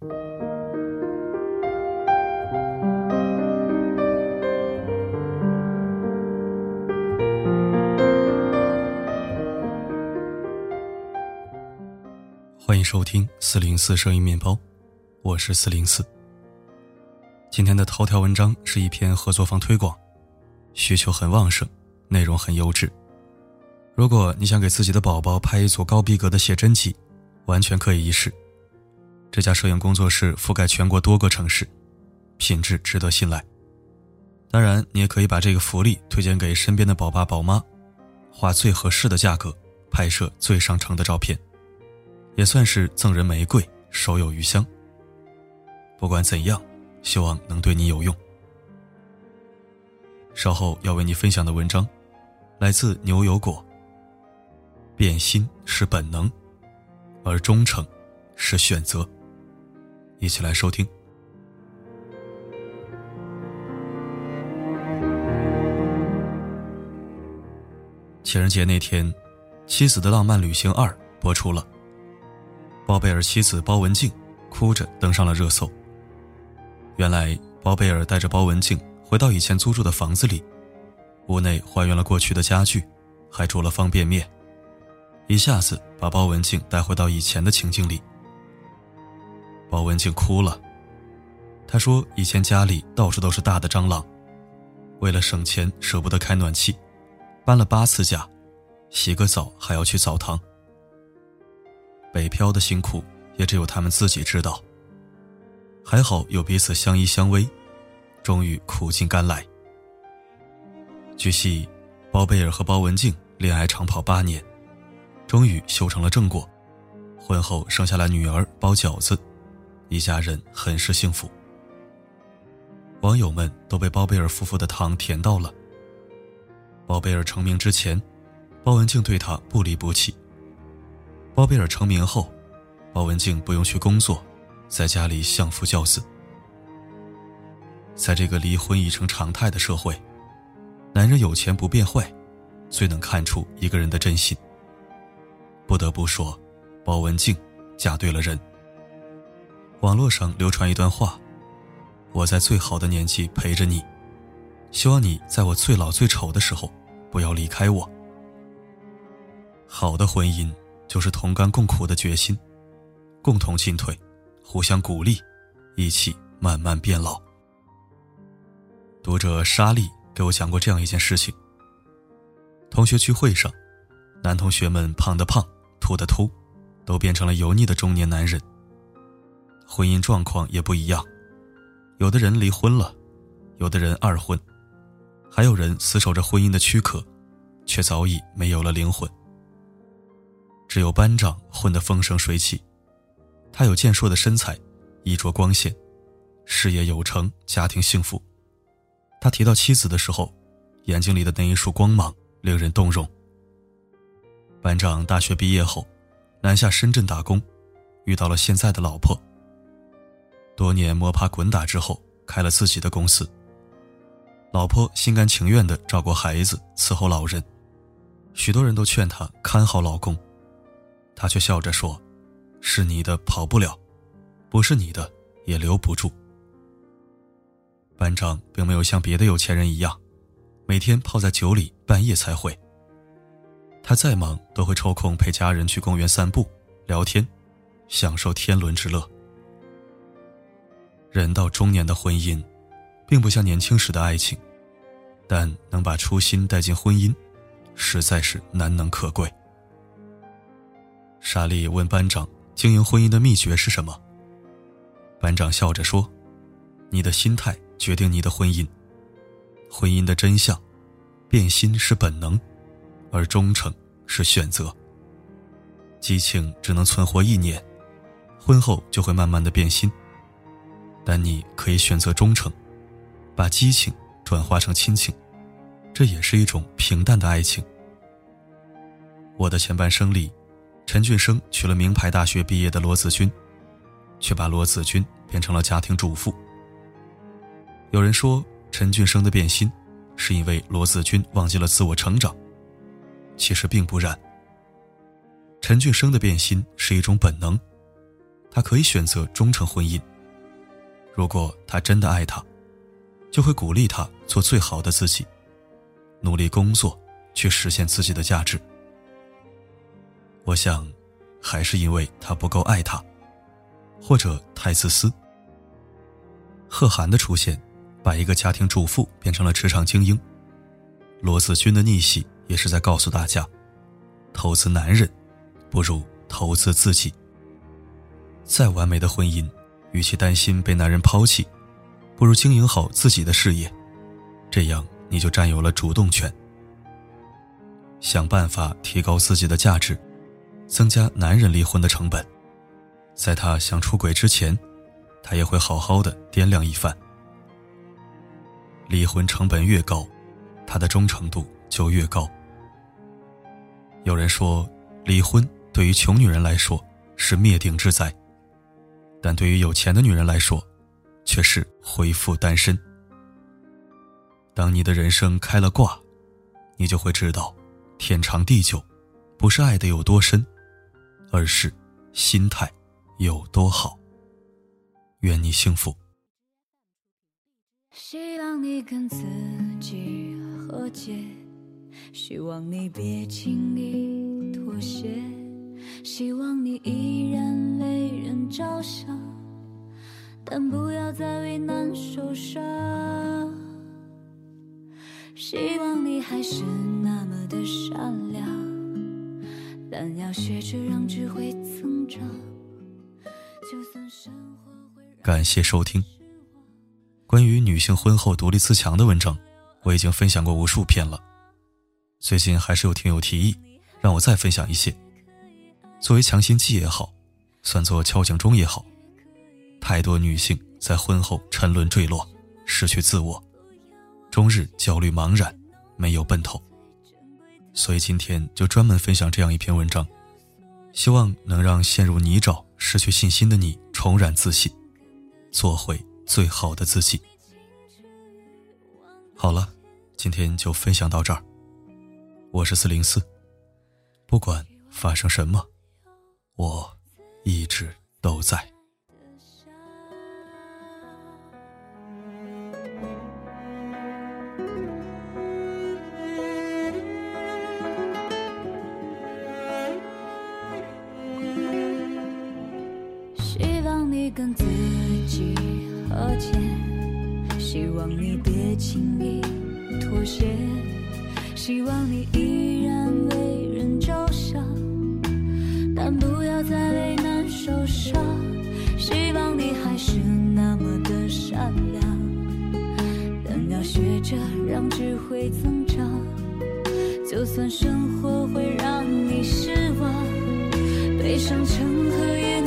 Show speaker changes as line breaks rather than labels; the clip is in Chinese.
欢迎收听四零四声音面包，我是四零四。今天的头条文章是一篇合作方推广，需求很旺盛，内容很优质。如果你想给自己的宝宝拍一组高逼格的写真集，完全可以一试。这家摄影工作室覆盖全国多个城市，品质值得信赖。当然，你也可以把这个福利推荐给身边的宝爸宝妈，花最合适的价格拍摄最上乘的照片。也算是赠人玫瑰，手有余香。不管怎样，希望能对你有用。稍后要为你分享的文章，来自牛油果。变心是本能，而忠诚是选择。一起来收听。情人节那天，《妻子的浪漫旅行二》播出了。包贝尔妻子包文婧哭着登上了热搜。原来，包贝尔带着包文婧回到以前租住的房子里，屋内还原了过去的家具，还煮了方便面，一下子把包文婧带回到以前的情境里。包文婧哭了，她说：“以前家里到处都是大的蟑螂，为了省钱舍不得开暖气，搬了八次家，洗个澡还要去澡堂。”北漂的辛苦也只有他们自己知道。还好有彼此相依相偎，终于苦尽甘来。据悉，包贝尔和包文婧恋爱长跑八年，终于修成了正果，婚后生下了女儿包饺子，一家人很是幸福。网友们都被包贝尔夫妇的糖甜到了。包贝尔成名之前，包文婧对他不离不弃。包贝尔成名后，包文婧不用去工作，在家里相夫教子。在这个离婚已成常态的社会，男人有钱不变坏，最能看出一个人的真心。不得不说，包文婧嫁对了人。网络上流传一段话：“我在最好的年纪陪着你，希望你在我最老最丑的时候不要离开我。”好的婚姻。就是同甘共苦的决心，共同进退，互相鼓励，一起慢慢变老。读者莎莉给我讲过这样一件事情：同学聚会上，男同学们胖的胖，秃的秃，都变成了油腻的中年男人。婚姻状况也不一样，有的人离婚了，有的人二婚，还有人死守着婚姻的躯壳，却早已没有了灵魂。只有班长混得风生水起，他有健硕的身材，衣着光鲜，事业有成，家庭幸福。他提到妻子的时候，眼睛里的那一束光芒令人动容。班长大学毕业后，南下深圳打工，遇到了现在的老婆。多年摸爬滚打之后，开了自己的公司。老婆心甘情愿地照顾孩子，伺候老人，许多人都劝她看好老公。他却笑着说：“是你的跑不了，不是你的也留不住。”班长并没有像别的有钱人一样，每天泡在酒里，半夜才回。他再忙都会抽空陪家人去公园散步、聊天，享受天伦之乐。人到中年的婚姻，并不像年轻时的爱情，但能把初心带进婚姻，实在是难能可贵。莎莉问班长：“经营婚姻的秘诀是什么？”班长笑着说：“你的心态决定你的婚姻。婚姻的真相，变心是本能，而忠诚是选择。激情只能存活一年，婚后就会慢慢的变心。但你可以选择忠诚，把激情转化成亲情，这也是一种平淡的爱情。我的前半生里。”陈俊生娶了名牌大学毕业的罗子君，却把罗子君变成了家庭主妇。有人说陈俊生的变心，是因为罗子君忘记了自我成长。其实并不然。陈俊生的变心是一种本能，他可以选择忠诚婚姻。如果他真的爱她，就会鼓励她做最好的自己，努力工作，去实现自己的价值。我想，还是因为他不够爱他，或者太自私。贺涵的出现，把一个家庭主妇变成了职场精英。罗子君的逆袭，也是在告诉大家：投资男人，不如投资自己。再完美的婚姻，与其担心被男人抛弃。不如经营好自己的事业，这样你就占有了主动权。想办法提高自己的价值，增加男人离婚的成本。在他想出轨之前，他也会好好的掂量一番。离婚成本越高，他的忠诚度就越高。有人说，离婚对于穷女人来说是灭顶之灾，但对于有钱的女人来说，却是恢复单身。当你的人生开了挂，你就会知道，天长地久，不是爱的有多深，而是心态有多好。愿你幸福。
希望你跟自己和解，希望你别轻易妥协，希望你依然为人着想。但不要再为难受伤。希望你还是那么的善良，但要学着让智慧增长。就算生活会
感谢收听。关于女性婚后独立自强的文章，我已经分享过无数篇了。最近还是有听友提议，让我再分享一些。作为强心剂也好，算作敲警钟也好。太多女性在婚后沉沦坠落，失去自我，终日焦虑茫然，没有奔头。所以今天就专门分享这样一篇文章，希望能让陷入泥沼、失去信心的你重燃自信，做回最好的自己。好了，今天就分享到这儿。我是四零四，不管发生什么，我一直都在。
希望你跟自己和解，希望你别轻易妥协，希望你依然为人着想，但不受伤。希望你还是那么的善良，但要学着让智慧增长。就算生活会让你失望，悲伤成河也